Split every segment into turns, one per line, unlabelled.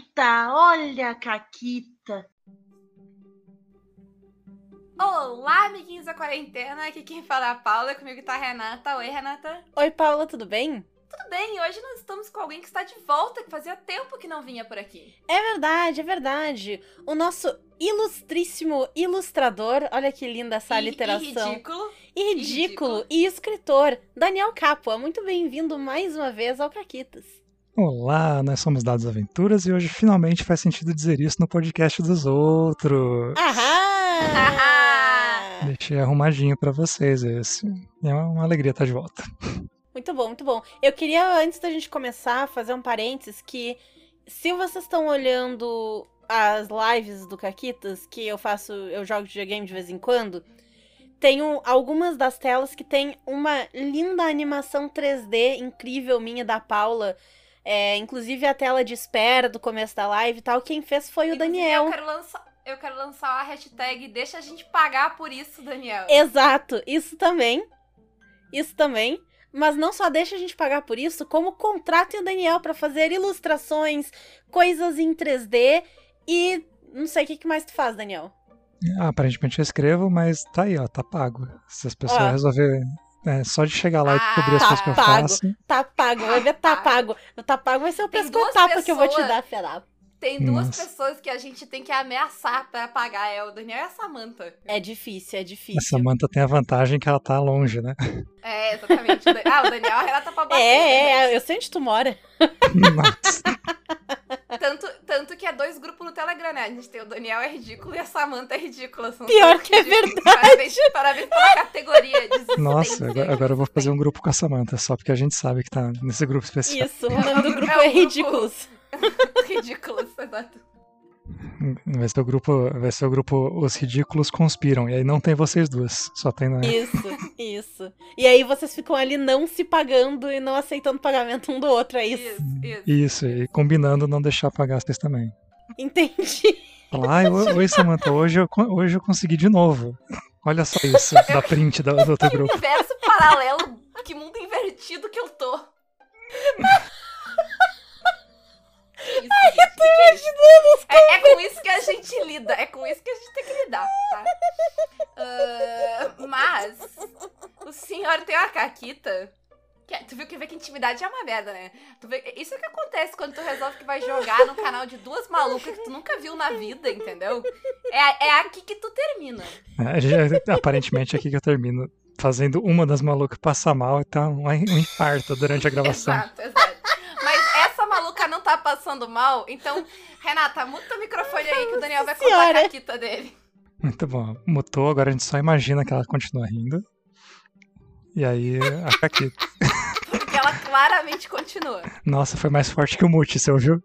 Caquita, olha a Caquita.
Olá, amiguinhos da quarentena. Aqui quem fala é a Paula, comigo tá a Renata. Oi, Renata.
Oi, Paula, tudo bem?
Tudo bem, hoje nós estamos com alguém que está de volta, que fazia tempo que não vinha por aqui.
É verdade, é verdade. O nosso ilustríssimo ilustrador, olha que linda essa
E-
aliteração.
E ridículo.
E ridículo, e escritor, Daniel Capua. Muito bem-vindo mais uma vez ao Caquitas.
Olá, nós somos Dados Aventuras e hoje finalmente faz sentido dizer isso no podcast dos outros.
Ahá!
Ahá!
Deixei arrumadinho pra vocês esse. É uma alegria estar de volta.
Muito bom, muito bom. Eu queria, antes da gente começar, fazer um parênteses que se vocês estão olhando as lives do Caquitas, que eu faço, eu jogo videogame de vez em quando, tenho algumas das telas que tem uma linda animação 3D incrível minha da Paula. É, inclusive a tela de espera do começo da live e tal. Quem fez foi o
Inclusive,
Daniel.
Eu quero, lançar, eu quero lançar a hashtag Deixa a gente pagar por isso, Daniel.
Exato, isso também. Isso também. Mas não só deixa a gente pagar por isso, como contratem o Daniel para fazer ilustrações, coisas em 3D e não sei o que que mais tu faz, Daniel.
Ah, aparentemente eu escrevo, mas tá aí, ó, tá pago. Se as pessoas
Ó.
resolverem. É, só de chegar lá e descobrir as
Ah,
coisas que eu
tá pago.
faço.
Tá pago, vai ver, tá pago. Tá pago vai ser o pescotapa
duas
que eu vou te dar, fera.
Tem duas
Nossa.
pessoas que a gente tem que ameaçar pra pagar. É o Daniel e a Samantha.
É difícil, é
A
difícil.
Samantha tem a vantagem que ela tá longe, né?
É, exatamente. Ah, o Daniel e a Renata pra bater.
É,
né?
é, eu sei onde tu mora.
Nossa.
Que é dois grupos no Telegram, né? A gente tem o Daniel é ridículo e a Samantha é ridícula. São
Pior que é
ridículos. Parabéns, parabéns pela categoria. de
Nossa, agora, agora eu vou fazer um grupo com a Samantha, só porque a gente sabe que tá nesse grupo especial.
Isso, o nome do grupo
É o
é
grupo-
Ridículos.
Ridículos, exato.
Vai ser o grupo, vai ser o grupo Os Ridículos Conspiram. E aí não tem vocês duas, só tem na.
Isso, isso. E aí vocês ficam ali não se pagando e não aceitando pagamento um do outro, é isso?
Isso, isso.
Isso, e combinando não deixar pagar vocês também.
Entendi.
Ai, oi, Samantha, hoje eu, hoje eu consegui de novo. Olha só isso, da print do, do outro
Que
grupo.
universo paralelo, que mundo invertido que eu tô. Isso, gente, que que é isso? É, é com isso que a gente lida, é com isso que a gente tem que lidar, tá? Ah, mas, o senhor tem uma caquita. que é- tu viu que vê que intimidade é uma merda, né? Tu vê, isso é o que acontece quando tu resolve que vai jogar no canal de duas malucas que tu nunca viu na vida, entendeu? É, é aqui que tu termina.
É, já- aparentemente é aqui que eu termino fazendo uma das malucas passar mal e tá um, um infarto durante a gravação.
Exato, exato. Mas essa maluca não tá passando mal, então, Renata, muta o microfone aí que o Daniel vai contar
Senhora.
a caquita dele.
Muito bom. Mutou, agora a gente só imagina que ela continua rindo. E aí, a Caquita.
Porque ela claramente continua.
Nossa, foi mais forte que o mute, você ouviu?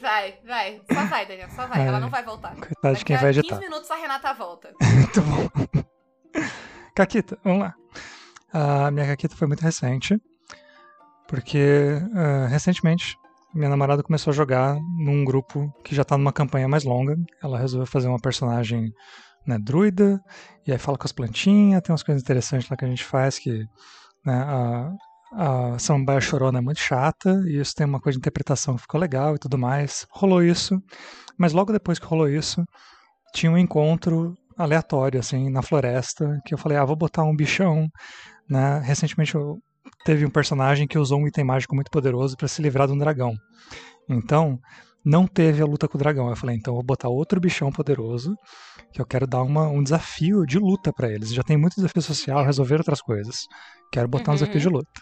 Vai, vai. Só vai, Daniel, só vai. Ela não vai voltar.
Coitado de quem vai
15
editar.
minutos a Renata volta.
Muito bom. Caquita, vamos lá. A minha Caquita foi muito recente, porque ah, recentemente minha namorada começou a jogar num grupo que já tá numa campanha mais longa. Ela resolveu fazer uma personagem né, druida, e aí fala com as plantinhas, tem umas coisas interessantes lá que a gente faz que né, a, a samambaia chorona é muito chata, e isso tem uma coisa de interpretação que ficou legal e tudo mais. Rolou isso, mas logo depois que rolou isso, tinha um encontro aleatório, assim, na floresta, que eu falei, ah, vou botar um bichão, né? Recentemente eu teve um personagem que usou um item mágico muito poderoso para se livrar de um dragão. Então, não teve a luta com o dragão. Eu falei, então eu vou botar outro bichão poderoso, que eu quero dar uma, um desafio de luta para eles. Já tem muito desafio social, resolver outras coisas. Quero botar um
Uhum.
desafio de luta.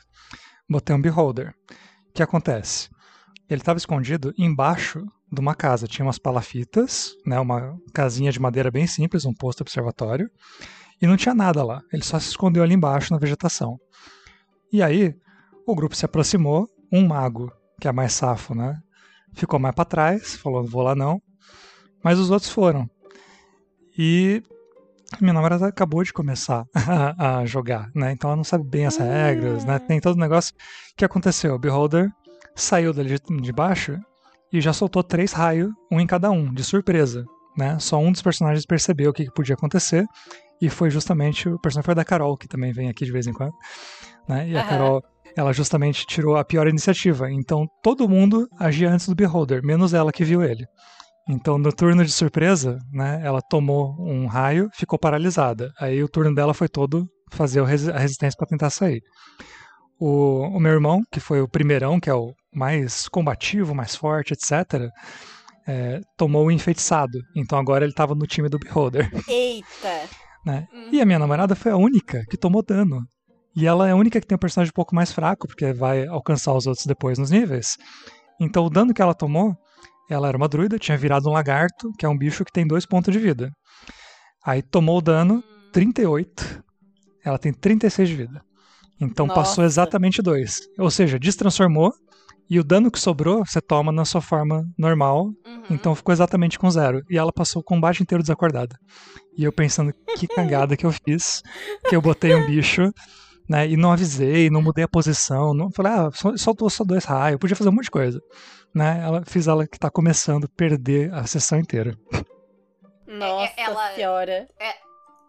Botei um Beholder. O que acontece? Ele estava escondido embaixo de uma casa. Tinha umas palafitas, né, uma casinha de madeira bem simples, um posto observatório, e não tinha nada lá. Ele só se escondeu ali embaixo na vegetação. E aí, o grupo se aproximou, um mago, que é mais safo, né, ficou mais para trás, falou, não vou lá não, mas os outros foram. E minha namorada acabou de começar a, a jogar, né, então ela não sabe bem as regras, né, tem todo o negócio. O que aconteceu? O Beholder saiu dali de- baixo e já soltou três raios, um em cada um, de surpresa. Né? Só um dos personagens percebeu o que, que podia acontecer. E foi justamente o personagem da Carol, que também vem aqui de vez em quando. Né? E a. Carol ela justamente tirou a pior iniciativa. Então todo mundo agia antes do Beholder, menos ela que viu ele. Então no turno de surpresa, né, ela tomou um raio, ficou paralisada. Aí o turno dela foi todo fazer a resistência para tentar sair. O, o, meu irmão, que foi o primeirão, que é o mais combativo, mais forte, etc., é, tomou o enfeitiçado. Então agora ele estava no time do Beholder.
Eita!
né? E a minha namorada foi a única que tomou dano. E ela é a única que tem um personagem um pouco mais fraco, porque vai alcançar os outros depois nos níveis. Então o dano que ela tomou, ela era uma druida, tinha virado um lagarto, que é um bicho que tem dois pontos de vida. Aí tomou o dano, 38. Ela tem 36 de vida. Então Nossa. passou exatamente dois. Ou seja, destransformou e o dano que sobrou você toma na sua forma normal. Uhum. Então ficou exatamente com zero. E ela passou o combate inteiro desacordada. E eu pensando, que cagada que eu fiz. Que eu botei um bicho né? E não avisei, não mudei a posição, não falei, ah, soltou só dois raios, podia fazer um monte de coisa, né? Ela fiz ela que tá começando a perder a sessão inteira.
Nossa é, ela, senhora.
É,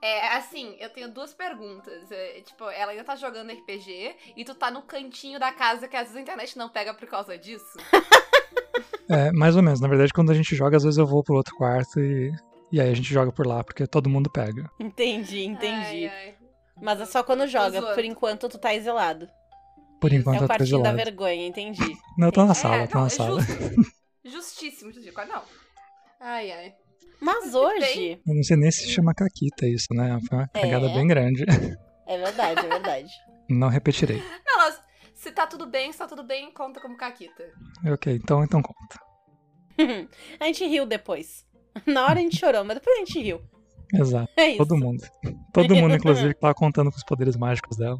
é, assim, eu tenho duas perguntas. É, tipo, ela ainda tá jogando RPG e tu tá no cantinho da casa que às vezes a internet não pega por causa disso?
é, mais ou menos. Na verdade, quando a gente joga, às vezes eu vou pro outro quarto e, e aí a gente joga por lá, porque todo mundo pega.
Entendi, entendi. Ai, ai. Mas é só quando joga. Por enquanto tu tá exilado.
Por enquanto é
o
eu tô exilado.
da vergonha, entendi.
Não, eu tô na sala, é, tô não, na sala.
Justíssimo, justíssimo. Não. Ai, ai.
Mas hoje.
Eu não sei nem se chama Caquita isso, né? Foi uma é. cagada bem grande.
É verdade, é verdade.
Não repetirei.
Não, mas se tá tudo bem, se tá tudo bem, conta como Caquita.
Ok, então, então conta.
a gente riu depois. Na hora a gente chorou, mas depois a gente riu.
Exato. É Todo mundo. Todo mundo, inclusive, que tava contando com os poderes mágicos dela.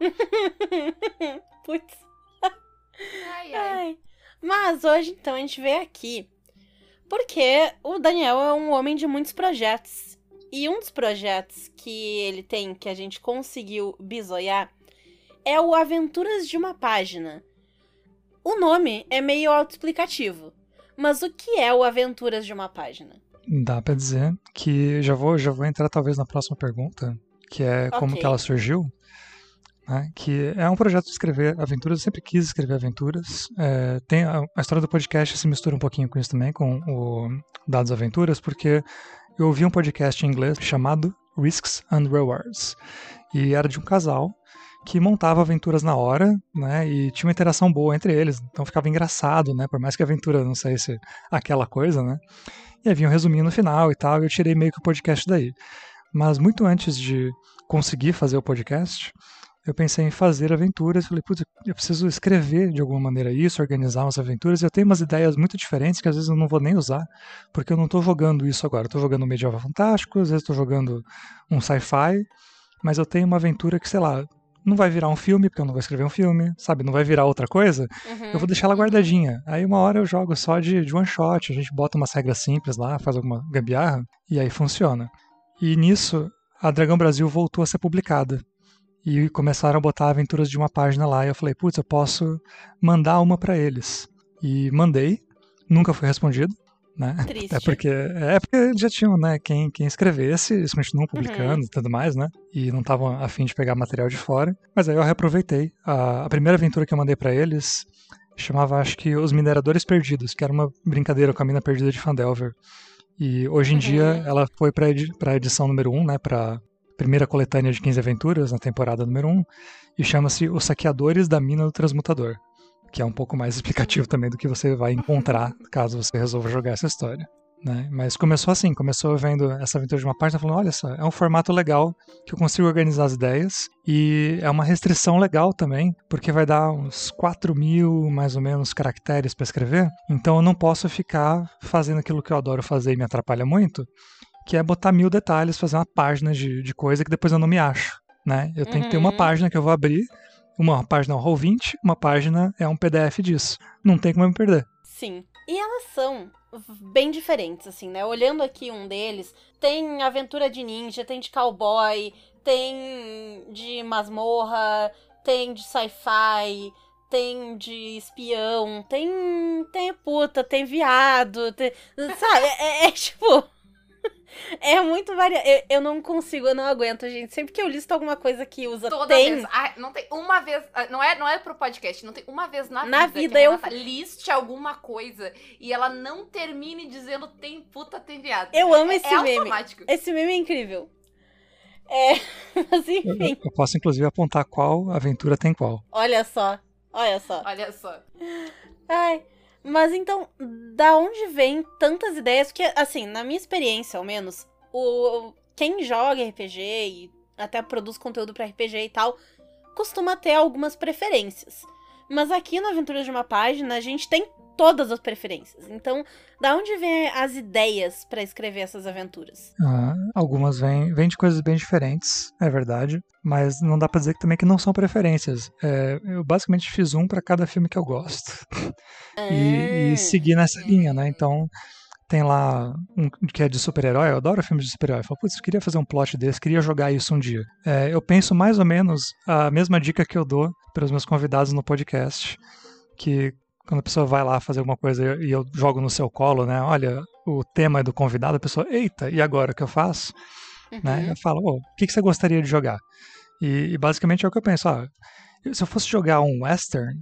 Putz. Ai, ai. ai. Mas hoje, então, a gente veio aqui porque o Daniel é um homem de muitos projetos. E um dos projetos que ele tem, que a gente conseguiu bisoiar, é o Aventuras de uma Página. O nome é meio autoexplicativo. Mas o que é o Aventuras de uma Página?
Dá para dizer que já vou, já vou entrar talvez na próxima pergunta, que é como okay. que ela surgiu. Né? Que é um projeto de escrever aventuras, eu sempre quis escrever aventuras. É, tem a, a, história do podcast se mistura um pouquinho com isso também, com o Dados Aventuras, porque eu ouvi um podcast em inglês chamado Risks and Rewards. E era de um casal que montava aventuras na hora, né? E tinha uma interação boa entre eles, então ficava engraçado, né? Por mais que a aventura não saísse aquela coisa, né? E havia um resuminho no final e tal, e eu tirei meio que o podcast daí. Mas muito antes de conseguir fazer o podcast, eu pensei em fazer aventuras. Falei, putz, eu preciso escrever de alguma maneira isso, organizar umas aventuras. Eu tenho umas ideias muito diferentes que às vezes eu não vou nem usar, porque eu não estou jogando isso agora. Tô jogando medieval fantástico, às vezes estou jogando um sci-fi, mas eu tenho uma aventura que, sei lá, não vai virar um filme, porque eu não vou escrever um filme, sabe? Não vai virar outra coisa. Uhum. Eu vou deixar ela guardadinha. Aí uma hora eu jogo só de, de one shot, a gente bota umas regras simples lá, faz alguma gambiarra, e aí funciona. E nisso, a Dragão Brasil voltou a ser publicada. E começaram a botar aventuras de uma página lá. E eu falei, putz, eu posso mandar uma para eles. E mandei, nunca foi respondido né?
Triste.
É porque, é porque já tinham, né, quem, quem escrevesse, eles continuam uhum. publicando uhum. e tudo mais, né? E não estavam afim de pegar material de fora. Mas aí eu reaproveitei. A, a primeira aventura que eu mandei para eles chamava, acho que, Os Mineradores Perdidos, que era uma brincadeira com a mina perdida de Fandelver. E hoje em uhum. dia ela foi para edi a edição número 1, um, né, para primeira coletânea de 15 aventuras na temporada número 1, um, e chama-se Os Saqueadores da Mina do Transmutador que é um pouco mais explicativo também do que você vai encontrar caso você resolva jogar essa história. Né? Mas começou assim, começou vendo essa aventura de uma página, falando, olha só, é um formato legal que eu consigo organizar as ideias e é uma restrição legal também, porque vai dar uns 4 mil, mais ou menos, caracteres para escrever, então eu não posso ficar fazendo aquilo que eu adoro fazer e me atrapalha muito, que é botar mil detalhes, fazer uma página de, de coisa que depois eu não me acho. Né? Eu tenho uhum. que ter uma uhum. página que eu vou abrir, uma página é um Roll20, uma página é um PDF disso. Não tem como eu me perder.
Sim. E elas são bem diferentes, assim, né? Olhando aqui um deles, tem aventura de ninja, tem de cowboy, tem de masmorra, tem de sci-fi, tem de espião, tem tem puta, tem viado, tem, sabe? É, é, é tipo É muito variado. Eu, eu não consigo, eu não aguento, gente. Sempre que eu listo alguma coisa que usa
Toda
tem.
vez. Ah, não tem uma vez. ah, Não é, não é pro podcast, não tem uma vez na,
Na
vida,
vida
que a
eu-
liste alguma coisa e ela não termine dizendo tem puta, tem viado.
Eu amo
é,
esse
é
meme.
automático.
Esse meme é incrível. É, mas
Eu,
enfim,
eu posso, inclusive, apontar qual aventura tem qual.
olha só. Olha só.
Olha só.
Ai, mas então, da onde vem tantas ideias? Porque, assim, na minha experiência, ao menos, o quem joga RPG e até produz conteúdo pra RPG e tal, costuma ter algumas preferências. Mas aqui no Aventuras de uma Página, a gente tem todas as preferências. Então, da onde vem as ideias pra escrever essas aventuras?
Ah, algumas vêm vêm de coisas bem diferentes, é verdade, mas não dá pra dizer que também que não são preferências. É, eu basicamente fiz um pra cada filme que eu gosto e, e
Ah,
segui nessa linha, né? Então tem lá um que é de super-herói, eu adoro filmes de super-herói. Eu falo, putz, eu queria fazer um plot desse, queria jogar isso um dia. É, eu penso mais ou menos a mesma dica que eu dou para os meus convidados no podcast, que quando a pessoa vai lá fazer alguma coisa e eu jogo no seu colo, né? Olha, o tema é do convidado, a pessoa, eita, e agora o que eu faço? né?
uhum.
Eu falo, "Ô, o que, que você gostaria de jogar? E, e basicamente é o que eu penso, ó, se eu fosse jogar um western,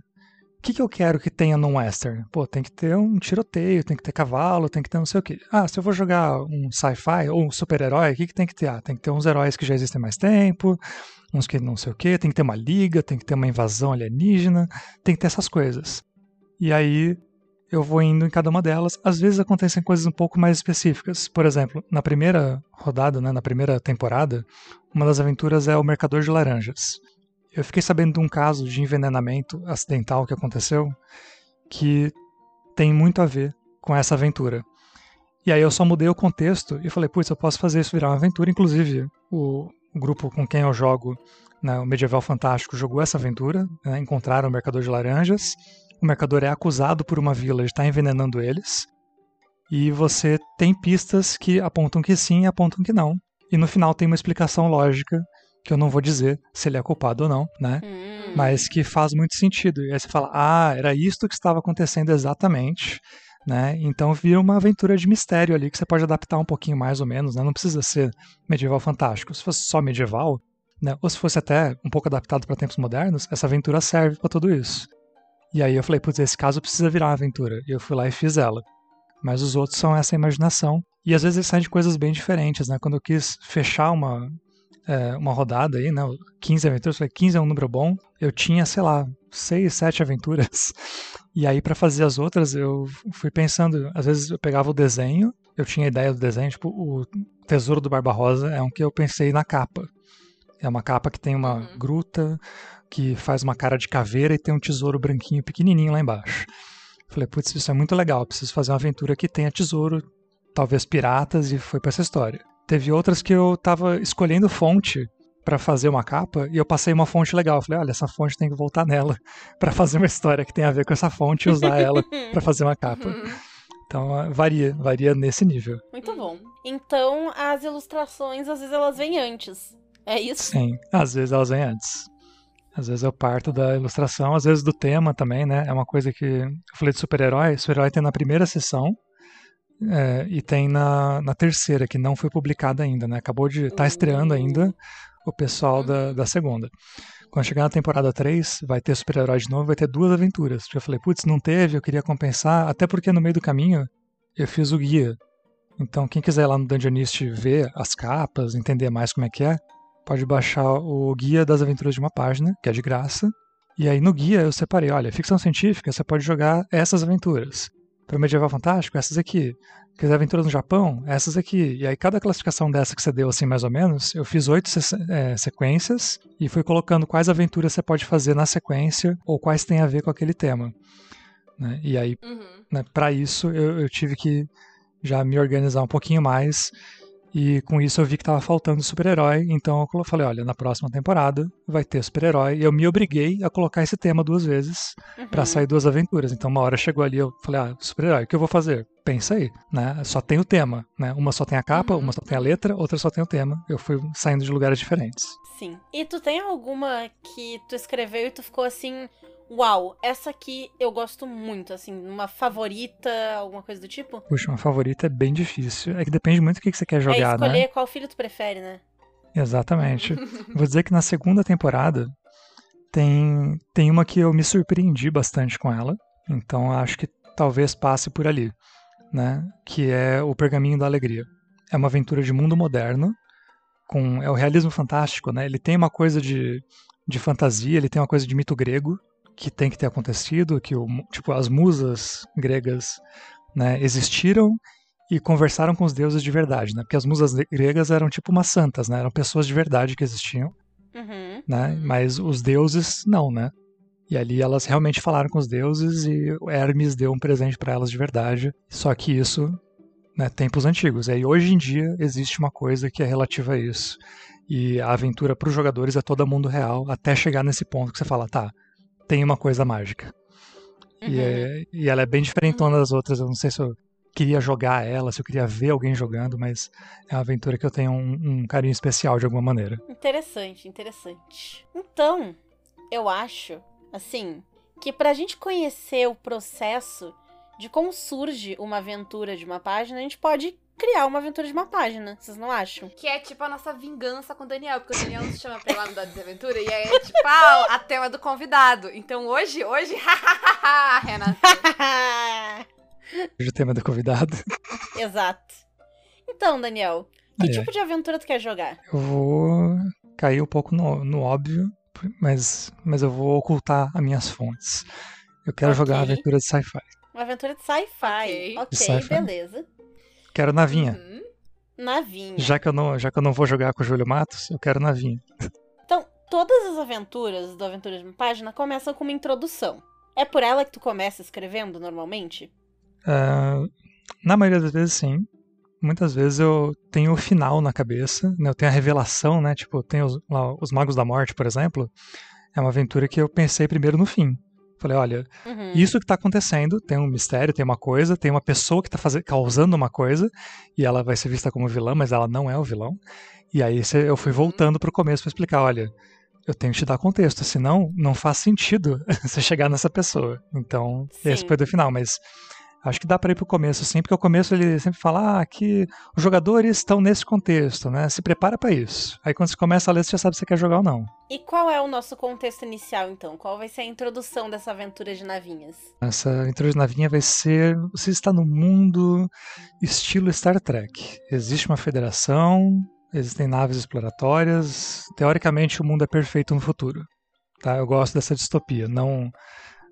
o que, que eu quero que tenha num western? Pô, tem que ter um tiroteio, tem que ter cavalo, tem que ter não sei o quê. Ah, se eu vou jogar um sci-fi ou um super-herói, o que, que tem que ter? Ah, tem que ter uns heróis que já existem há mais tempo, uns que não sei o quê, tem que ter uma liga, tem que ter uma invasão alienígena, tem que ter essas coisas. E aí eu vou indo em cada uma delas. Às vezes acontecem coisas um pouco mais específicas. Por exemplo, na primeira rodada, né, na primeira temporada, uma das aventuras é o Mercador de Laranjas. Eu fiquei sabendo de um caso de envenenamento acidental que aconteceu que tem muito a ver com essa aventura. E aí eu só mudei o contexto e falei, putz, eu posso fazer isso virar uma aventura. Inclusive, o, grupo com quem eu jogo, né, o Medieval Fantástico, jogou essa aventura, né, encontraram o Mercador de Laranjas. O Mercador é acusado por uma vila de estar envenenando eles. E você tem pistas que apontam que sim e apontam que não. E no final tem uma explicação lógica, que eu não vou dizer se ele é culpado ou não, né?
Hum.
mas que faz muito sentido. E aí você fala, ah, era isto que estava acontecendo exatamente, né? Então vira uma aventura de mistério ali que você pode adaptar um pouquinho mais ou menos, né? Não precisa ser medieval fantástico. Se fosse só medieval, né? Ou se fosse até um pouco adaptado para tempos modernos, essa aventura serve para tudo isso. E aí eu falei, putz, esse caso precisa virar uma aventura. E eu fui lá e fiz ela. Mas os outros são essa imaginação. E às vezes eles saem de coisas bem diferentes, né? Quando eu quis fechar uma, é, uma rodada aí, né? 15 aventuras, eu falei, 15 é um número bom. Eu tinha, sei lá, 6, 7 aventuras. E aí, para fazer as outras, eu fui pensando. Às vezes eu pegava o desenho, eu tinha a ideia do desenho, tipo, o Tesouro do Barba-Rosa é um que eu pensei na capa. É uma capa que tem uma
Uhum.
gruta, que faz uma cara de caveira e tem um tesouro branquinho pequenininho lá embaixo. Falei, putz, isso é muito legal, preciso fazer uma aventura que tenha tesouro, talvez piratas, e foi pra essa história. Teve outras que eu tava escolhendo fonte pra fazer uma capa e eu passei uma fonte legal. Falei, olha, essa fonte tem que voltar nela pra fazer uma história que tem a ver com essa fonte e usar ela pra fazer uma capa.
Uhum.
Então ah, varia, varia nesse nível.
Muito bom. Então, as ilustrações, às vezes, elas vêm antes. É isso?
Sim, às vezes elas vêm antes. Às vezes eu parto da ilustração, às vezes do tema também, né? É uma coisa que. Eu falei de super-herói. Super-herói tem na primeira sessão é, e tem na, na terceira, que não foi publicada ainda, né? Acabou de. tá estreando ainda o pessoal da, da segunda. Quando chegar na temporada 3, vai ter super-herói de novo, vai ter duas aventuras. Eu falei, putz, não teve, eu queria compensar, até porque no meio do caminho eu fiz o guia. Então, quem quiser ir lá no Dungeonist ver as capas, entender mais como é que é, pode baixar o guia das aventuras de uma página, que é de graça. E aí no guia eu separei, olha, ficção científica, você pode jogar essas aventuras. Para medieval fantástico, essas aqui. Quiser aventuras no Japão, essas aqui. E aí cada classificação dessa que você deu, assim, mais ou menos, eu fiz oito é, sequências e fui colocando quais aventuras você pode fazer na sequência ou quais têm a ver com aquele tema. né? E aí
Uhum.
né, para isso eu, eu tive que já me organizar um pouquinho mais e com isso eu vi que estava faltando super-herói, então eu falei, olha, na próxima temporada vai ter super-herói e eu me obriguei a colocar esse tema duas vezes
Uhum.
para sair duas aventuras. Então uma hora chegou ali, eu falei, ah, super-herói, o que eu vou fazer? pensa aí, né? Só tem o tema, né? Uma só tem a capa,
Uhum.
uma só tem a letra, outra só tem o tema. Eu fui saindo de lugares diferentes.
Sim. E tu tem alguma que tu escreveu e tu ficou assim, uau, essa aqui eu gosto muito, assim, uma favorita, alguma coisa do tipo?
Puxa, uma favorita é bem difícil. É que depende muito do que você quer
é
jogar,
escolher
né?
qual filho tu prefere, né?
Exatamente. Vou dizer que na segunda temporada tem, tem uma que eu me surpreendi bastante com ela. Então acho que talvez passe por ali, né? Que é o Pergaminho da Alegria. É uma aventura de mundo moderno, com é o realismo fantástico, né? Ele tem uma coisa de, de fantasia, ele tem uma coisa de mito grego que tem que ter acontecido, que o, tipo as musas gregas, né, existiram e conversaram com os deuses de verdade, né? Porque as musas gregas eram tipo umas santas, né? Eram pessoas de verdade que existiam,
Uhum.
né?
Uhum.
Mas os deuses não, né? E ali elas realmente falaram com os deuses e Hermes deu um presente para elas de verdade. Só que isso, né, tempos antigos. E aí hoje em dia existe uma coisa que é relativa a isso. E a aventura para os jogadores é todo mundo real, até chegar nesse ponto que você fala, tá, tem uma coisa mágica. E,
Uhum.
é- e ela é bem diferentona das outras. Eu não sei se eu queria jogar ela, se eu queria ver alguém jogando, mas é uma aventura que eu tenho um, um carinho especial de alguma maneira.
Interessante, interessante. Então, eu acho, assim, que pra gente conhecer o processo de como surge uma aventura de uma página, a gente pode criar uma aventura de uma página, vocês não acham?
Que é tipo a nossa vingança com o Daniel, porque o Daniel nos chama pra ir lá no Dados de Aventura e aí é tipo ah, a tema do convidado. Então hoje, hoje, Renata.
Hoje o tema do convidado.
Exato. Então, Daniel, que
Ai, ai.
tipo de aventura tu quer jogar?
Eu vou cair um pouco no, no óbvio, mas, mas eu vou ocultar as minhas fontes. Eu quero
Ok.
jogar uma aventura de sci-fi.
Uma aventura de sci-fi.
Ok.
Ok,
Sci-fi.
beleza.
Quero navinha.
Uhum.
Navinha.
Já que, eu não, já que eu não vou jogar com o Júlio Matos, eu quero navinha.
Então, todas as aventuras do Aventura de uma Página começam com uma introdução. É por ela que tu começa escrevendo normalmente?
Ah, na maioria das vezes, sim. Muitas vezes eu tenho o final na cabeça, né? eu tenho a revelação, né? Tipo, tem os, lá, os Magos da Morte, por exemplo. É uma aventura que eu pensei primeiro no fim. Falei, olha,
Uhum.
isso que tá acontecendo, tem um mistério, tem uma coisa, tem uma pessoa que tá faze- causando uma coisa, e ela vai ser vista como vilã, mas ela não é o vilão. E aí eu fui voltando pro começo pra explicar, olha, eu tenho que te dar contexto, senão não faz sentido você chegar nessa pessoa. Então, esse
Sim.
foi do final, mas acho que dá pra ir pro começo, sim, porque o começo ele sempre fala, ah, que os jogadores estão nesse contexto, né? Se prepara pra isso. Aí quando você começa a ler, você já sabe se você quer jogar ou não.
E qual é o nosso contexto inicial, então? Qual vai ser a introdução dessa aventura de navinhas?
Essa aventura de navinha vai ser. Você está no mundo estilo Star Trek. Existe uma federação, existem naves exploratórias. Teoricamente, o mundo é perfeito no futuro. Tá? Eu gosto dessa distopia. Não,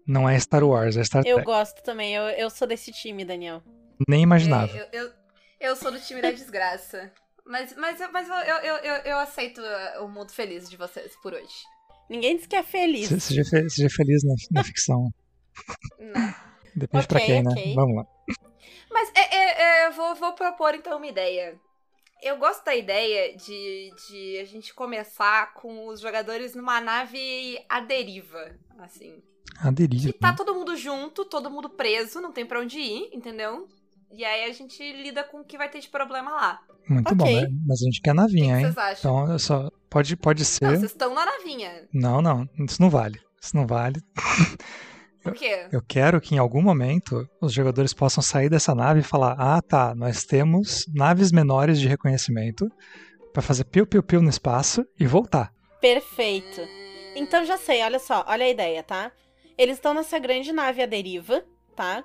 não é Star Wars, é Star
Eu
Trek.
gosto também, eu, eu sou desse time, Daniel.
Nem imaginava.
É, eu, eu, eu sou do time da desgraça. Mas, mas, eu- mas eu, eu, eu, eu, eu aceito uh, o mundo feliz de vocês por hoje.
Ninguém diz que é feliz.
Se- Seja, seja feliz na, na ficção.
Não.
Depende pra
Ok,
quem,
ok.
né? Vamos lá.
Mas é, é, é, eu vou, vou propor então uma ideia. Eu gosto da ideia de, de a gente começar com os jogadores numa nave à deriva, assim.
A deriva.
Que tá todo mundo junto, todo mundo preso, não tem pra onde ir, entendeu? E aí a gente lida com o que vai ter de problema lá.
Muito
Ok.
bom, né? Mas a gente quer
que
navinha,
que
hein?
vocês acham?
Então, eu só. Pode, pode ser.
Não, vocês estão na navinha.
Não, não. Isso não vale. Isso não vale.
Por quê?
Eu quero que em algum momento os jogadores possam sair dessa nave e falar: ah, tá, nós temos naves menores de reconhecimento pra fazer piu-piu-piu no espaço e voltar.
Perfeito. Então já sei, olha só, olha a ideia, tá? Eles estão nessa grande nave à deriva, tá?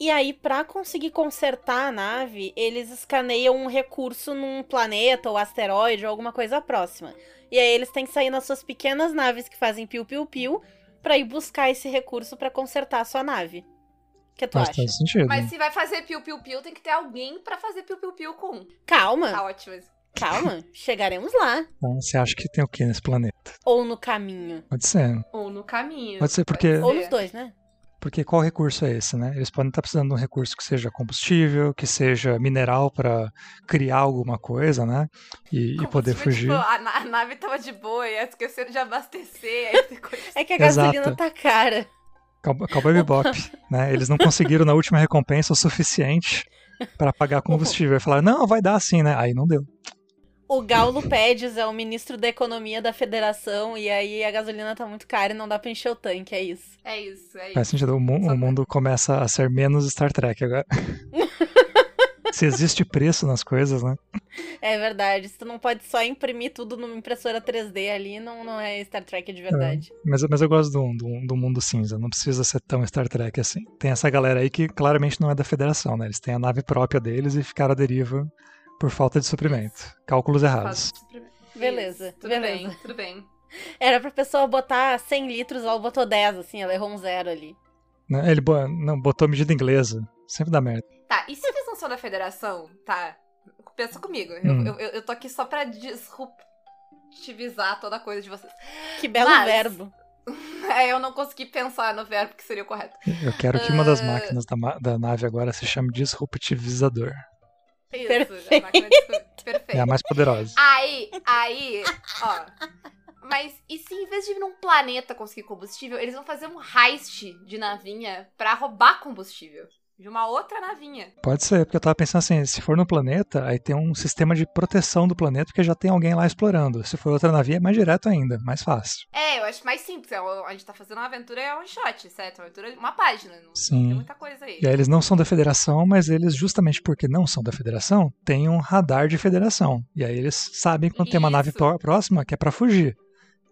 E aí, pra conseguir consertar a nave, eles escaneiam um recurso num planeta ou asteroide ou alguma coisa próxima. E aí eles têm que sair nas suas pequenas naves que fazem piu-piu-piu pra ir buscar esse recurso pra consertar a sua nave. O que tu
Faz
acha?
Mas se vai fazer piu-piu-piu, tem que ter alguém pra fazer piu-piu-piu com.
Calma,
Tá ótimo.
Calma. Chegaremos lá.
Então, você acha que tem o que nesse planeta?
Ou no caminho.
Pode ser.
Ou no caminho.
Pode ser porque,
Ou nos dois, né?
porque qual recurso é esse, né? Eles podem estar precisando de um recurso que seja combustível, que seja mineral pra criar alguma coisa, né? E, e poder
se,
fugir.
Tipo, a, a nave tava de boa e esqueceram de abastecer.
É que a
Exato.
gasolina tá cara.
Cowboy Cowboy Bebop, né? Eles não conseguiram na última recompensa o suficiente para pagar combustível. Aí falaram, não, vai dar assim, né? Aí não deu.
O Gaulo Pedes é o ministro da economia da federação e aí a gasolina tá muito cara e não dá pra encher o tanque, é isso.
É isso, é
Faz
isso.
sentido, o, mu- o mundo começa a ser menos Star Trek agora. Se existe preço nas coisas, né?
É verdade. Se tu não pode só imprimir tudo numa impressora 3D ali, não, não é Star Trek de verdade.
Mas, mas eu gosto do, do, do mundo cinza, não precisa ser tão Star Trek assim. Tem essa galera aí que claramente não é da federação, né? Eles têm a nave própria deles e ficaram à deriva por falta de suprimento. Cálculos errados.
Suprimento.
Beleza,
Isso, tudo
beleza.
bem, tudo bem.
Era pra pessoa botar 100 litros, ela botou 10, assim, ela errou um zero ali.
Né? Ele bo- não, botou medida inglesa. Sempre dá merda.
Tá, e se eles não são da federação, tá? Pensa comigo. Eu,
Hum.
eu, eu- eu tô aqui só pra disruptivizar toda a coisa de vocês.
Que belo
Mas-
verbo.
É, eu não consegui pensar no verbo que seria o correto.
Eu quero que uma das
Ah.
máquinas da, ma- da nave agora se chame disruptivizador.
Isso,
Perfeito.
a máquina de- perfeito.
É a mais poderosa.
Aí, aí, ó. Mas e se em vez de ir num planeta conseguir combustível, eles vão fazer um heist de navinha pra roubar combustível? De uma outra navinha.
Pode ser, porque eu tava pensando assim, se for no planeta, aí tem um sistema de proteção do planeta, porque já tem alguém lá explorando. Se for outra navio, é mais direto ainda, mais fácil.
É, eu acho mais simples. é, A gente tá fazendo uma aventura, é um shot, certo? Uma aventura, uma página. Não
Sim.
tem muita coisa aí.
E aí eles não são da federação, mas eles, justamente porque não são da federação, têm um radar de federação. E aí eles sabem quando tem uma nave
Isso.
pró- próxima que é pra fugir.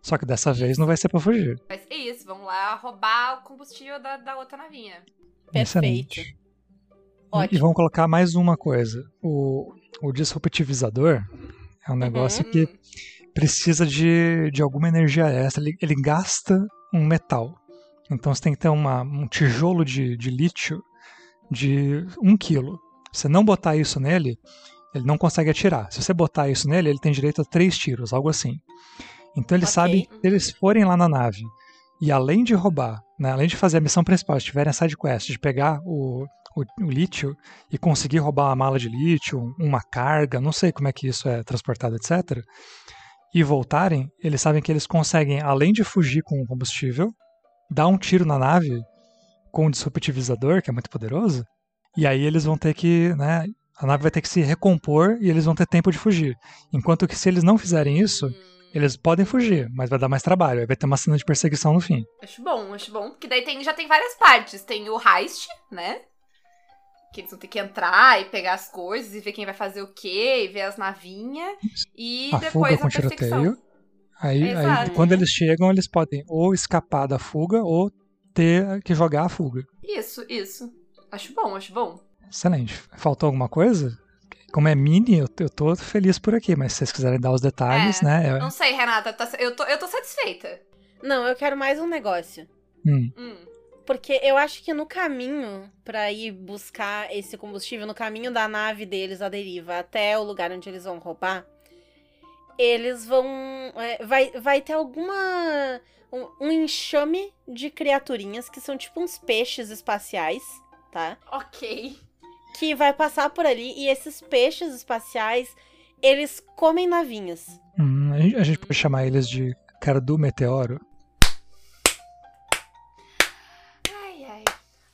Só que dessa vez não vai ser pra fugir.
Mas é isso, vão lá roubar o combustível da, da outra navinha.
Perfeito.
Excelente. E- E
Ótimo.
vamos colocar mais uma coisa. O, o disruptivizador é um negócio que
Hum,
precisa de, de alguma energia extra. Ele, ele gasta um metal. Então você tem que ter uma, um tijolo de, de lítio de um quilo. Se você não botar isso nele, ele não consegue atirar. Se você botar isso nele, ele tem direito a três tiros, algo assim. Então eles
Ok.
sabem que se eles forem lá na nave e além de roubar, né, além de fazer a missão principal, se tiverem a side quest de pegar o, o, o lítio e conseguir roubar uma mala de lítio, uma carga, não sei como é que isso é transportado, etc. E voltarem, eles sabem que eles conseguem, além de fugir com o combustível, dar um tiro na nave com o disruptivizador, que é muito poderoso, e aí eles vão ter que, né, a nave vai ter que se recompor e eles vão ter tempo de fugir. Enquanto que se eles não fizerem isso,
hum,
eles podem fugir, mas vai dar mais trabalho, aí vai ter uma cena de perseguição no fim.
Acho bom, acho bom. Porque daí tem, já tem várias partes. Tem o heist, né? Que eles vão ter que entrar e pegar as coisas e ver quem vai fazer o quê, e ver as navinhas. E
A
depois
fuga com
a perseguição.
tiroteio. Aí, aí, quando eles chegam, eles podem ou escapar da fuga ou ter que jogar a fuga.
Isso, isso. Acho bom, acho bom.
Excelente. Faltou alguma coisa? Como é mini, eu, eu tô feliz por aqui, mas se vocês quiserem dar os detalhes,
É,
né? é-
Não sei, Renata, tá- eu, tô, eu tô satisfeita.
Não, eu quero mais um negócio.
hum,
Hum.
Porque eu acho que no caminho pra ir buscar esse combustível, no caminho da nave deles à deriva até o lugar onde eles vão roubar, eles vão. é, vai, vai ter alguma. Um, um enxame de criaturinhas que são tipo uns peixes espaciais, tá?
Ok.
Que vai passar por ali e esses peixes espaciais, eles comem navinhas.
hum, a, gente, a gente pode chamar eles de Cardu Meteoro.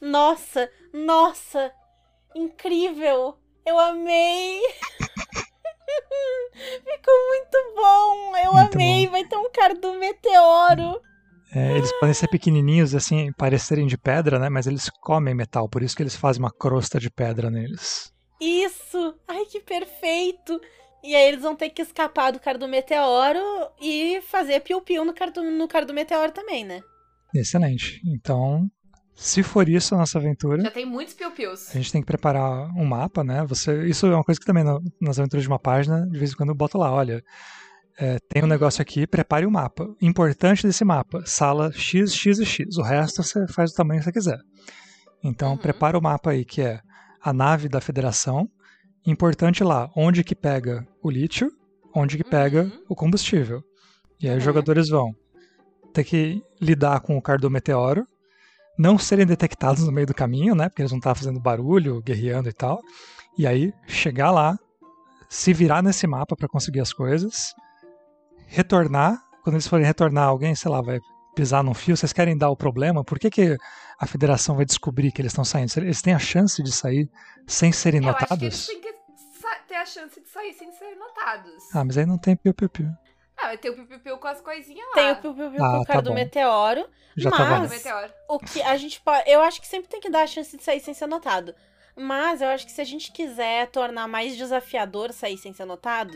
Nossa, nossa, incrível! Eu amei! Ficou muito bom! Eu
Muito
amei! Vai ter um cardo meteoro!
É, eles podem ser pequenininhos, assim, parecerem de pedra, né? Mas eles comem metal, por isso que eles fazem uma crosta de pedra neles.
Isso! Ai, que perfeito! E aí eles vão ter que escapar do cardo meteoro e fazer piu-piu no cardo, no cardo meteoro também, né?
Excelente. Então, se for isso a nossa aventura,
Já tem muitos piu-pius.
a gente tem que preparar um mapa, né? Você, isso é uma coisa que também na- nas aventuras de uma página, de vez em quando eu boto lá, olha, é, tem um negócio aqui, prepare o mapa. Importante desse mapa, sala X, X e X. O resto você faz do tamanho que você quiser. Então,
Uhum.
prepara o mapa aí, que é a nave da federação. Importante lá, onde que pega o lítio, onde que pega
Uhum.
o combustível. E aí os
Uhum.
jogadores vão ter que lidar com o cardo meteoro, não serem detectados no meio do caminho, né? Porque eles vão estar fazendo barulho, guerreando e tal. E aí chegar lá, se virar nesse mapa para conseguir as coisas, retornar. Quando eles forem retornar, alguém, sei lá, vai pisar num fio. Vocês querem dar o problema? Por que, que a federação vai descobrir que eles estão saindo? Eles têm a chance de sair sem serem
Eu acho que eles
notados?
têm que ter a chance de sair sem serem notados.
Ah, mas aí não tem piu-piu-piu.
Ah, vai ter o piu-piu-piu com as coisinhas lá.
Tem o piu piu piu
Ah,
com o
tá
cara do
bom.
meteoro.
Já tá
Mas-
do meteoro.
O que a gente pode. Eu acho que sempre tem que dar a chance de sair sem ser notado. Mas eu acho que se a gente quiser tornar mais desafiador sair sem ser notado,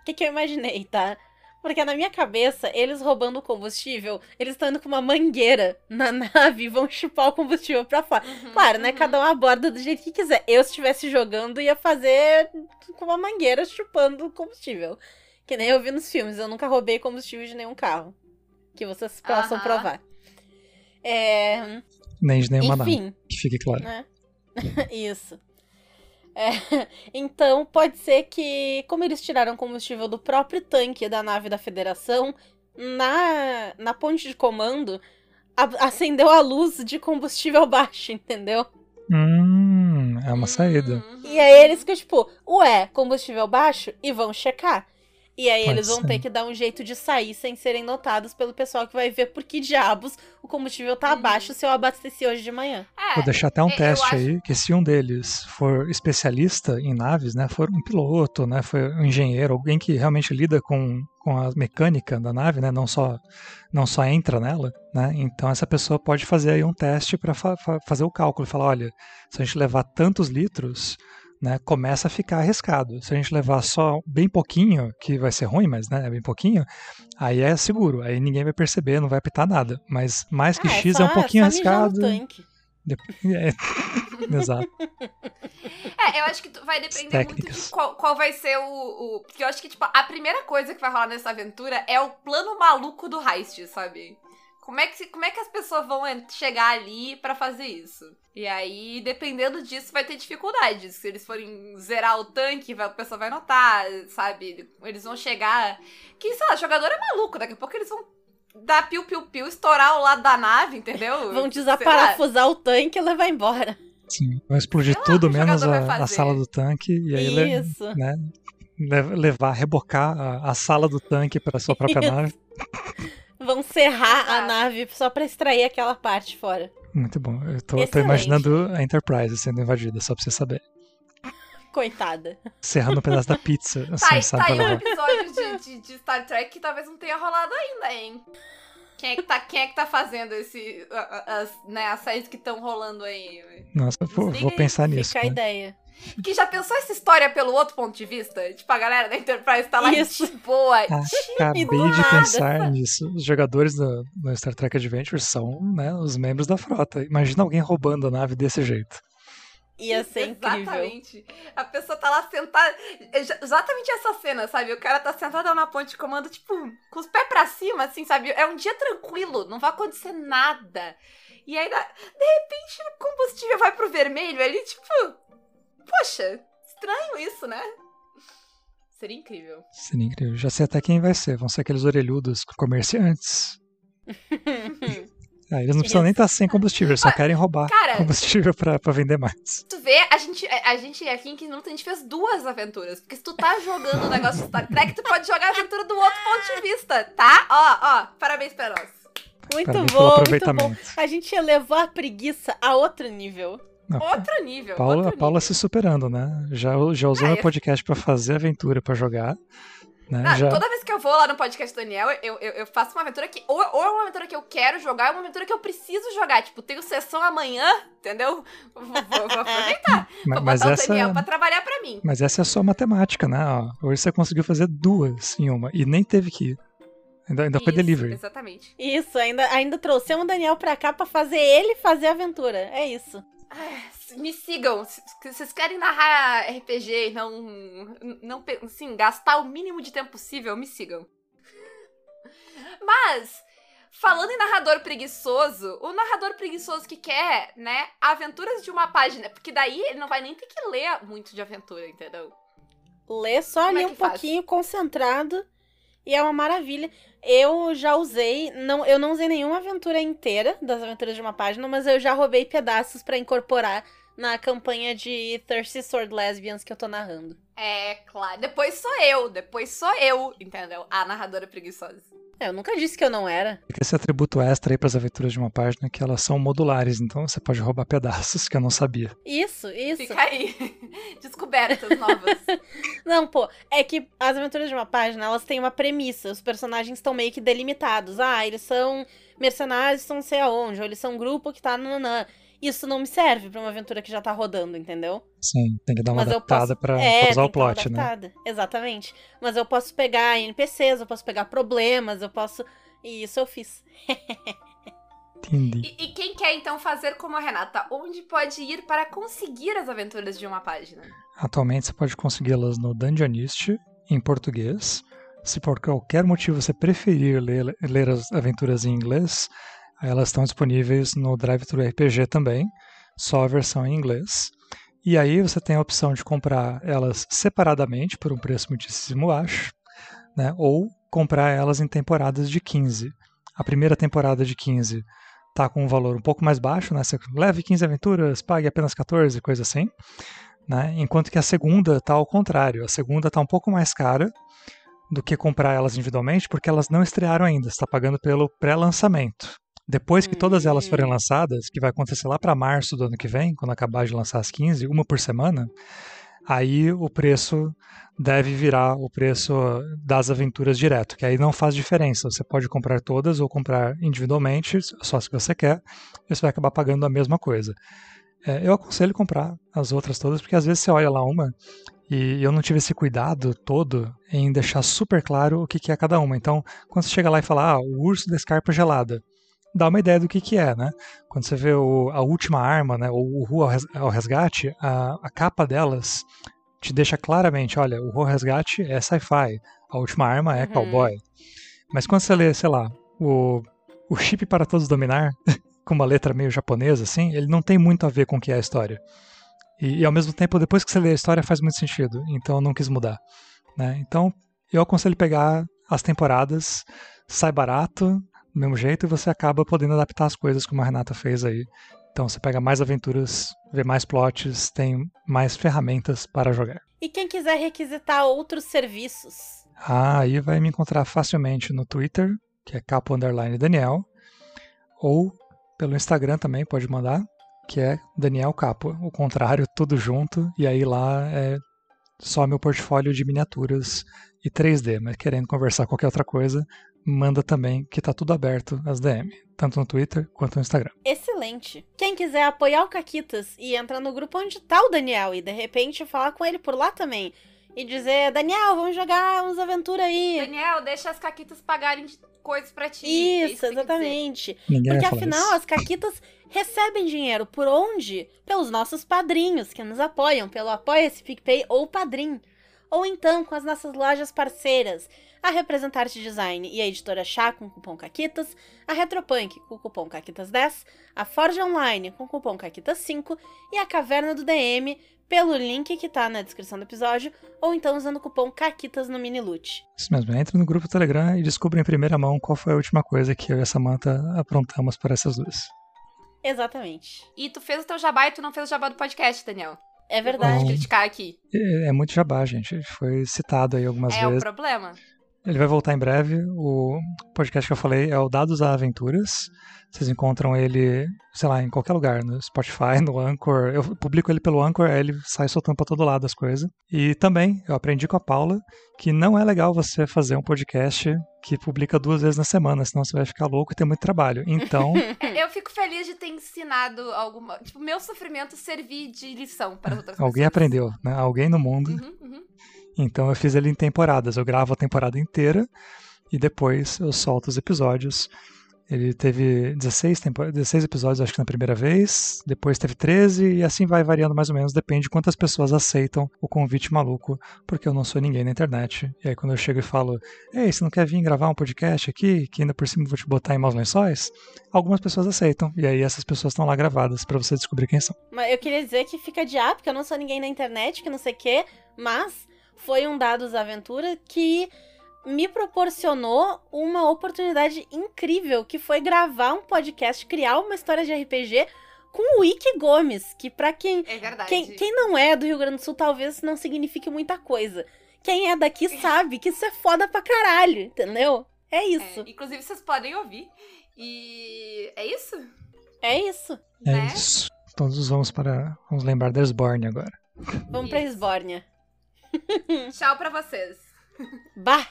o que, que eu imaginei, tá? Porque na minha cabeça, eles roubando o combustível, eles estão indo com uma mangueira na nave e vão chupar o combustível pra fora.
Uhum,
Claro, né?
uhum.
Cada um aborda do jeito que quiser. Eu, se estivesse jogando, ia fazer com uma mangueira chupando o combustível. Que nem eu vi nos filmes. Eu nunca roubei combustível de nenhum carro. Que vocês possam
Aham.
provar. É,
Nem de nenhuma nave,
enfim,
que fique claro.
né? Isso. É, então, pode ser que, como eles tiraram combustível do próprio tanque da nave da Federação, na, na ponte de comando a- acendeu a luz de combustível baixo, entendeu?
Hum, é uma saída.
Uhum.
E aí eles ficam tipo, ué, combustível baixo? E vão checar. E aí
Pode
eles vão
ser.
ter que dar um jeito de sair sem serem notados pelo pessoal que vai ver por que diabos o combustível tá
Uhum.
baixo se eu abasteci hoje de manhã.
É,
Vou deixar até um
eu
teste
acho-
aí, que se um deles for especialista em naves, né, for um piloto, né, for um engenheiro, alguém que realmente lida com, com a mecânica da nave, né, não só não só entra nela, né, então essa pessoa pode fazer aí um teste para fazer o cálculo, falar, olha, se a gente levar tantos litros, né, começa a ficar arriscado. Se a gente levar só bem pouquinho, que vai ser ruim, mas né, é bem pouquinho, aí é seguro, aí ninguém vai perceber, não vai apitar nada. Mas mais que
Ah,
X
só-
é um pouquinho arriscado.
tanque.
É, exato.
É, eu acho que vai depender muito
técnicas.
de qual, qual vai ser o, o. Porque eu acho que, tipo, a primeira coisa que vai rolar nessa aventura é o plano maluco do heist, sabe? Como é que, como é que as pessoas vão chegar ali pra fazer isso? E aí, dependendo disso, vai ter dificuldades. Se eles forem zerar o tanque, vai, o pessoal vai notar, sabe? Eles vão chegar. Que, sei lá, jogador é maluco, daqui a pouco eles vão dar piu-piu-piu, estourar o lado da nave, entendeu?
Vão desaparafusar o tanque e levar embora.
Sim, vai explodir
lá,
tudo menos a, a sala do tanque e aí le-
Isso.
né, le- levar, rebocar a, a sala do tanque para sua própria
Isso.
nave.
Vão serrar a
Exato.
nave só pra extrair aquela parte fora.
Muito bom. Eu tô, tô imaginando a Enterprise sendo invadida, só pra você saber.
Coitada.
Serrando um pedaço da pizza,
Tá,
assim,
aí-
sabe?
tá aí um episódio de, de- de Star Trek que talvez não tenha rolado ainda, hein? Quem é que tá, quem é que tá fazendo esse. a- a- As, né, as séries que estão rolando aí?
Nossa, vou, vou pensar nisso.
Fica a
né?
ideia.
Que já pensou essa história pelo outro ponto de vista? Tipo, a galera da Enterprise tá lá
Isso.
de boa.
Acabei
do
de pensar nisso. Os jogadores do, do Star Trek Adventure são né, os membros da frota. Imagina alguém roubando a nave desse jeito.
Ia ser incrível.
Exatamente. A pessoa tá lá sentada. Exatamente essa cena, sabe? O cara tá sentado na ponte de comando, tipo, com os pés pra cima, assim, sabe? É um dia tranquilo, não vai acontecer nada. E aí, da- de repente, o combustível vai pro vermelho ali, tipo. Poxa, estranho isso, né? Seria incrível.
Seria incrível. Já sei até quem vai ser. Vão ser aqueles orelhudos comerciantes. Ah, eles não precisam nem estar sem combustível, eles só querem roubar
Cara,
combustível pra, pra vender mais.
Tu vê, a gente, a gente aqui em 15 minutos, a gente fez duas aventuras. Porque se tu tá jogando o negócio de Star Trek, tu pode jogar a aventura do outro ponto de vista, tá? Ó, ó, parabéns pra nós.
Muito
Parabéns
bom, muito bom.
aproveitamento.
A gente elevou a preguiça a outro nível.
Não,
Outro nível.
Paula,
outro
a Paula
nível.
se superando, né? Já, já usou
Ah,
meu
eu-
podcast pra fazer aventura pra jogar. Né?
Ah,
já...
Toda vez que eu vou lá no podcast do Daniel, eu, eu, eu faço uma aventura que. Ou, ou é uma aventura que eu quero jogar, ou é uma aventura que eu preciso jogar. Tipo, tenho sessão amanhã, entendeu? Vou, vou- vou aproveitar.
Ma-
Vou
Mas
botar o
essa,
Daniel pra trabalhar pra mim.
mas essa é a sua matemática, né? Ó, hoje você conseguiu fazer duas em uma e nem teve que ir. Ainda, ainda foi
Isso,
delivery.
Exatamente.
Isso, ainda, ainda trouxemos o Daniel pra cá pra fazer ele fazer a aventura. É isso.
Me sigam. Se vocês querem narrar RPG e não. não assim, gastar o mínimo de tempo possível, me sigam. Mas, falando em narrador preguiçoso, o narrador preguiçoso que quer, né, aventuras de uma página, porque daí ele não vai nem ter que ler muito de aventura, entendeu?
Lê só
Como
ali
é
um
faz?
pouquinho, concentrado. E é uma maravilha. Eu já usei, não, eu não usei nenhuma aventura inteira das aventuras de uma página, mas eu já roubei pedaços pra incorporar na campanha de Thirsty Sword Lesbians que eu tô narrando.
É, claro. Depois sou eu, depois sou eu, entendeu? A narradora preguiçosa.
É, eu nunca disse que eu não era.
Fica esse atributo extra aí pras aventuras de uma página que elas são modulares, então você pode roubar pedaços que eu não sabia.
Isso, isso.
Fica aí. Descobertas novas.
Não, pô, é que as aventuras de uma página, elas têm uma premissa. Os personagens estão meio que delimitados. Ah, eles são mercenários, estão não sei aonde, ou eles são um grupo que tá nananã. Isso não me serve pra uma aventura que já tá rodando, entendeu?
Sim, tem que dar uma
Mas eu
adaptada
posso-
pra,
é,
pra usar o plot, né?
Exatamente. Mas eu posso pegar NPCs, eu posso pegar problemas, eu posso. E isso eu fiz.
Entendi.
E, e quem quer então fazer como a Renata? Onde pode ir para conseguir as aventuras de uma página?
Atualmente você pode consegui-las no Dungeonist, em português. Se por qualquer motivo você preferir ler, ler as aventuras em inglês, elas estão disponíveis no Drive Thru RPG também, só a versão em inglês. E aí você tem a opção de comprar elas separadamente, por um preço muitíssimo baixo, né? ou comprar elas em temporadas de 15. A primeira temporada de 15 tá com um valor um pouco mais baixo, né? Você leve 15 aventuras, pague apenas 14, coisa assim né? Enquanto que a segunda está ao contrário. A segunda está um pouco mais cara do que comprar elas individualmente, porque elas não estrearam ainda. Você está pagando pelo pré-lançamento. Depois que todas elas forem
Hum.
lançadas, que vai acontecer lá para março do ano que vem, quando acabar de lançar as 15, uma por semana, aí o preço deve virar o preço das aventuras direto, que aí não faz diferença. Você pode comprar todas ou comprar individualmente, só se você quer, e você vai acabar pagando a mesma coisa. É, eu aconselho comprar as outras todas, porque às vezes você olha lá uma e eu não tive esse cuidado todo em deixar super claro o que, que é cada uma. Então, quando você chega lá e fala, ah, o urso da escarpa gelada, dá uma ideia do que, que é, né? Quando você vê o- a última arma, né, ou o Rua ao Res- ao Resgate, a, a capa delas te deixa claramente, olha, o Rua ao Resgate é sci-fi, a última arma é
Uhum.
cowboy. Mas quando você lê, sei lá, o, o Chip para Todos Dominar, com uma letra meio japonesa, assim, ele não tem muito a ver com o que é a história. E, e, ao mesmo tempo, depois que você lê a história, faz muito sentido. Então eu não quis mudar. Né? Então eu aconselho pegar as temporadas, sai barato, do mesmo jeito, e você acaba podendo adaptar as coisas como a Renata fez aí. Então você pega mais aventuras, vê mais plots, tem mais ferramentas para jogar.
E quem quiser requisitar outros serviços?
Ah, aí vai me encontrar facilmente no Twitter, que é capo underline Daniel, ou pelo Instagram também pode mandar, que é Daniel Capo. O contrário, tudo junto, e aí lá é só meu portfólio de miniaturas e 3D, mas querendo conversar qualquer outra coisa, manda também, que tá tudo aberto as DM, tanto no Twitter quanto no Instagram.
Excelente. Quem quiser apoiar o Caquitas e entrar no grupo onde tá o Daniel e de repente falar com ele por lá também e dizer, Daniel, vamos jogar uns aventuras aí.
Daniel, deixa as caquitas pagarem de coisas pra ti. É
Isso,
dizer.
exatamente. Porque afinal
isso.
as caquitas recebem dinheiro por onde? Pelos nossos padrinhos que nos apoiam, pelo Apoia-se PicPay ou Padrim. Ou então com as nossas lojas parceiras, a Representarte Design e a Editora Chá com cupom CAQUITAS, a Retropunk com cupom CAQUITAS10, a Forge Online com cupom CAQUITAS5 e a Caverna do DM pelo link que tá na descrição do episódio, ou então usando o cupom CAQUITAS no Minilute.
Isso mesmo, entre no grupo Telegram e descubra em primeira mão qual foi a última coisa que eu e a Samantha aprontamos para essas duas.
Exatamente.
E tu fez o teu jabá e tu não fez o jabá do podcast, Daniel.
É verdade.
criticar aqui.
É, é muito jabá, gente. Foi citado aí algumas
é o
vezes.
problema.
Ele vai voltar em breve. O podcast que eu falei é o Dados a Aventuras. Vocês encontram ele, sei lá, em qualquer lugar, no Spotify, no Anchor. Eu publico ele pelo Anchor, aí ele sai soltando pra todo lado as coisas. E também, eu aprendi com a Paula que não é legal você fazer um podcast que publica duas vezes na semana, senão você vai ficar louco e ter muito trabalho. Então,
Eu fico feliz de ter ensinado alguma. Tipo, meu sofrimento servir de lição para as outras
alguém
pessoas.
aprendeu, né? Alguém no mundo.
Uhum, uhum.
Então eu fiz ele em temporadas. Eu gravo a temporada inteira e depois eu solto os episódios. Ele teve 16, tempo- 16 episódios, acho que na primeira vez, depois teve 13, e assim vai variando mais ou menos, depende de quantas pessoas aceitam o convite maluco, porque eu não sou ninguém na internet. E aí quando eu chego e falo, ei, você não quer vir gravar um podcast aqui, que ainda por cima vou te botar em maus lençóis? Algumas pessoas aceitam, e aí essas pessoas estão lá gravadas para você descobrir quem são.
Mas eu queria dizer que fica de ah, porque eu não sou ninguém na internet, que não sei o quê, mas foi um Dados Aventura que me proporcionou uma oportunidade incrível, que foi gravar um podcast, criar uma história de RPG com o Wiki Gomes, que pra quem,
É verdade.
quem, quem não é do Rio Grande do Sul talvez não signifique muita coisa. Quem é daqui sabe que isso é foda pra caralho, entendeu? É
É,
isso.
inclusive, vocês podem ouvir. E é isso?
É isso.
É
né?
isso. Todos vamos para. Vamos lembrar da Esborne agora.
Vamos pra
Isso.
Esbórnia.
Tchau pra vocês.
Bah!